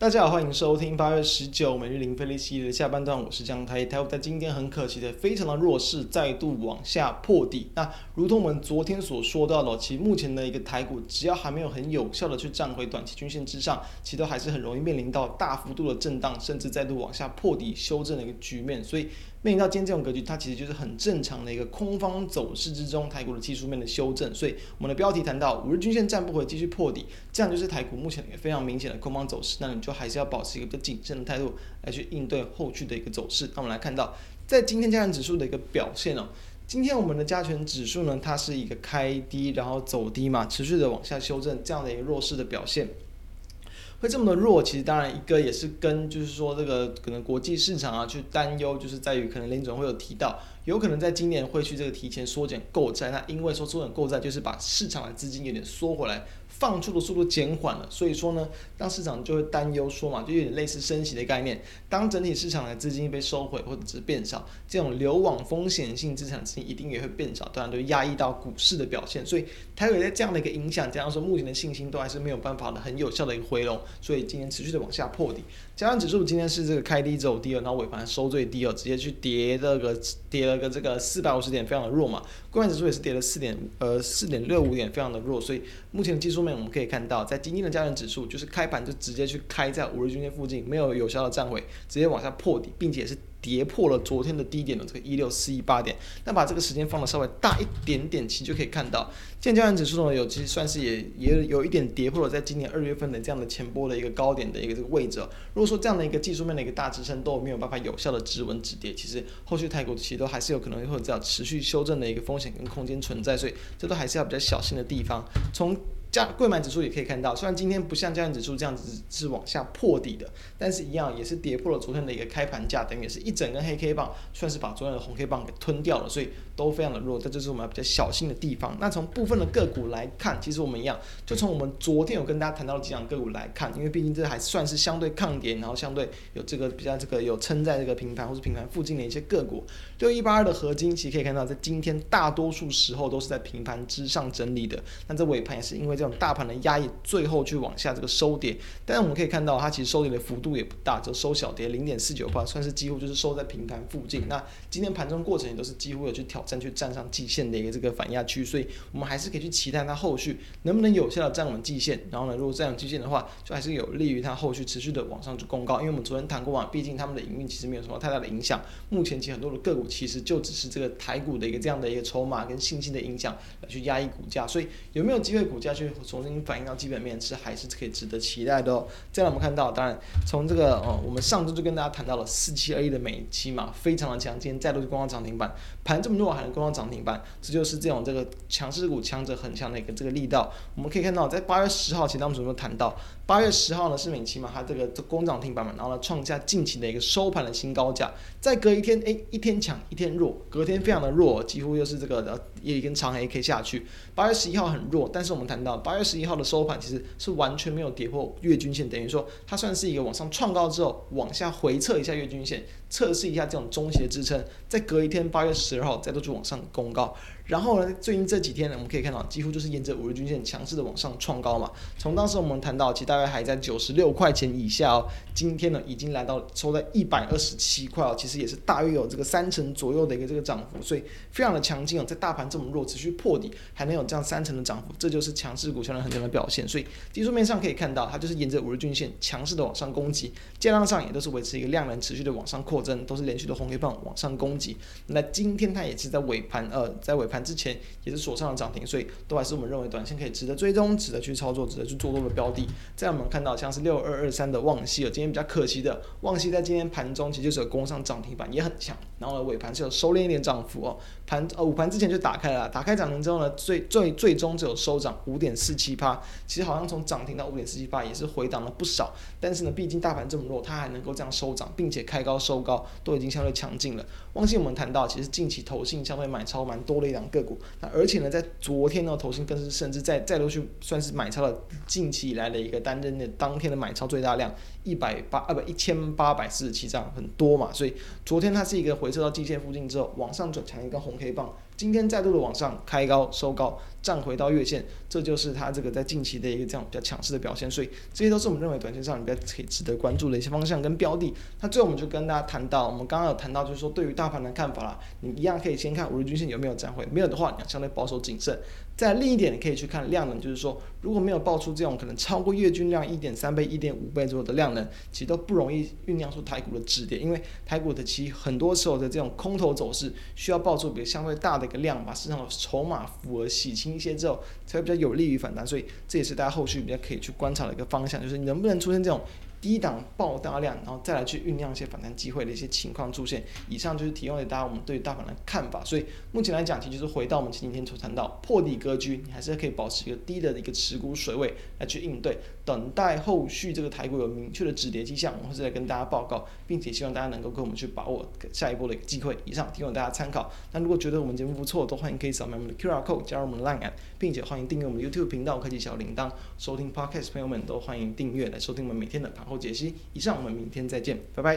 大家好，欢迎收听八月十九每日零费力系列的下半段，我是江台。台股在今天很可惜的，非常的弱势，再度往下破底。那如同我们昨天所说到的，其实目前的一个台股，只要还没有很有效的去站回短期均线之上，其实都还是很容易面临到大幅度的震荡，甚至再度往下破底修正的一个局面。所以面临到今天这种格局，它其实就是很正常的一个空方走势之中，台股的技术面的修正。所以我们的标题谈到五日均线站不回，继续破底，这样就是台股目前一个非常明显的空方走势。那你就还是要保持一个比较谨慎的态度来去应对后续的一个走势。那我们来看到，在今天加权指数的一个表现哦，今天我们的加权指数呢，它是一个开低然后走低嘛，持续的往下修正这样的一个弱势的表现。会这么的弱，其实当然一个也是跟就是说这个可能国际市场啊去担忧，就是在于可能林总会有提到，有可能在今年会去这个提前缩减购债。那因为说缩减购债，就是把市场的资金有点缩回来。放出的速度减缓了，所以说呢，当市场就会担忧说嘛，就有点类似升息的概念。当整体市场的资金被收回或者是变少，这种流往风险性资产资金一定也会变少，当然都压抑到股市的表现。所以台股在这样的一个影响，加上说目前的信心都还是没有办法的很有效的一个回笼，所以今天持续的往下破底。加上指数今天是这个开低走低了，然后尾盘收最低了，直接去跌了个跌了个这个四百五十点，非常的弱嘛。柜买指数也是跌了四点呃四点六五点，非常的弱。所以目前的技术面我们可以看到，在今天的加权指数就是开盘就直接去开在五日均线附近，没有有效的站回，直接往下破底，并且是。跌破了昨天的低点的这个一六四一八点，那把这个时间放的稍微大一点点，其实就可以看到，现在加权指数呢有其实算是也也有一点跌破了在今年二月份的这样的前波的一个高点的一个这个位置。如果说这样的一个技术面的一个大支撑都没有办法有效的止稳止跌，其实后续台股其实都还是有可能会有这样持续修正的一个风险跟空间存在，所以这都还是要比较小心的地方。从加柜买指数也可以看到，虽然今天不像加权指数这样子是往下破底的，但是一样也是跌破了昨天的一个开盘价，等于也是一整根黑 K 棒，算是把昨天的红 K 棒给吞掉了，所以都非常的弱，这就是我们要比较小心的地方。那从部分的个股来看，其实我们一样，就从我们昨天有跟大家谈到的几档个股来看，因为毕竟这还算是相对抗跌，然后相对有这个比较这个有撑在这个平盘或是平盘附近的一些个股，六一八二的合金，其实可以看到在今天大多数时候都是在平盘之上整理的，那这尾盘也是因为这种大盘的压抑。最后去往下这个收跌，但是我们可以看到它其实收跌的幅度也不大，就收小跌零点四九八，算是几乎就是收在平盘附近。那今天盘中过程也都是几乎有去挑战去站上季线的一个这个反压区，所以我们还是可以去期待它后续能不能有效的站稳季线。然后呢，如果站稳季线的话，就还是有利于它后续持续的往上去攻高。因为我们昨天谈过嘛，毕竟他们的营运其实没有什么太大的影响。目前其实很多的个股其实就只是这个台股的一个这样的一个筹码跟信心的影响来去压抑股价，所以有没有机会股价去重新反映到？基本面是还是可以值得期待的哦。再来我们看到，当然从这个呃，我们上周就跟大家谈到了四七二一的美期嘛，非常的强，今天再度去攻上涨停板，盘这么弱还能攻上涨停板，这就是这种这个强势股强者恒强的一个这个力道。我们可以看到，在八月十号，其实当时我们谈到，八月十号呢是美琪嘛，它这个这攻涨停板嘛，然后呢创下近期的一个收盘的新高价，再隔一天，哎，一天强一天弱，隔天非常的弱，几乎又是这个的一根长黑 K 下去。八月十一号很弱，但是我们谈到八月十一号的收盘其实是完全没有跌破月均线，等于说它算是一个往上创高之后往下回测一下月均线，测试一下这种中期的支撑，再隔一天八月十然后再都去网上公告然后呢，最近这几天呢，我们可以看到，几乎就是沿着五日均线强势的往上创高嘛。从当时我们谈到，其实大概还在九十六块钱以下哦。今天呢，已经来到收在一百二十七块哦，其实也是大约有这个三成左右的一个这个涨幅，所以非常的强劲哦。在大盘这么弱，持续破底，还能有这样三成的涨幅，这就是强势股相当很强的表现。所以技术面上可以看到，它就是沿着五日均线强势的往上攻击，价量上也都是维持一个量能持续的往上扩增，都是连续的红黑棒往上攻击。那今天它也是在尾盘，呃，在尾盘。之前也是锁上了涨停，所以都还是我们认为短线可以值得追踪、值得去操作、值得去做多的标的。这样我们看到像是六二二三的旺矽，今天比较可惜的，旺矽在今天盘中其实就是有攻上涨停板，也很强。然后，尾盘是有收敛一点涨幅哦。盘呃午盘之前就打开了，打开涨停之后呢，最最最终只有收涨五点四七趴。其实好像从涨停到五点四七趴也是回档了不少。但是呢，毕竟大盘这么弱，它还能够这样收涨，并且开高收高，都已经相对强劲了。旺矽我们谈到，其实近期投信相对买超蛮多的一档个股。那而且呢，在昨天呢，投信更是甚至在再度去算是买超了近期以来的一个单日的当天的买超最大量一百八啊不一千八百四十七张，很多嘛。所以昨天它是一个回撤到季线附近之后，往上转强一根红黑棒。今天再度的往上开高收高，站回到月线，这就是它这个在近期的一个这样比较强势的表现。所以这些都是我们认为短线上比较可以值得关注的一些方向跟标的。那最后我们就跟大家谈到，我们刚刚有谈到就是说对于大盘的看法啦，你一样可以先看五日均线有没有站回，没有的话你要相对保守谨慎。再另一点，你可以去看量能，就是说如果没有爆出这种可能超过月均量一点三倍、一点五倍左右的量能，其实都不容易酝酿出台股的止跌，因为台股的其很多时候的这种空头走势需要爆出比较相对大的个量，把市场的筹码符合洗清一些之后，才会比较有利于反弹。所以这也是大家后续比较可以去观察的一个方向，就是能不能出现这种。低档爆大量，然后再来去酝酿一些反弹机会的一些情况出现。以上就是提供给大家我们对于大盘的看法。所以目前来讲，其实就是回到我们前几天所谈到破底格局，你还是可以保持一个低的一个持股水位来去应对，等待后续这个台股有明确的止跌迹象，我们会再来跟大家报告，并且希望大家能够跟我们去把握下一波的一个机会。以上提供大家参考。那如果觉得我们节目不错，都欢迎可以扫描我们的 QR code 加入我们的 Line App，并且欢迎订阅我们的 YouTube 频道，开启小铃铛，收听 Podcast 朋友们都欢迎订阅来收听我们每天的盘后解析。以上。我们明天再见，拜拜。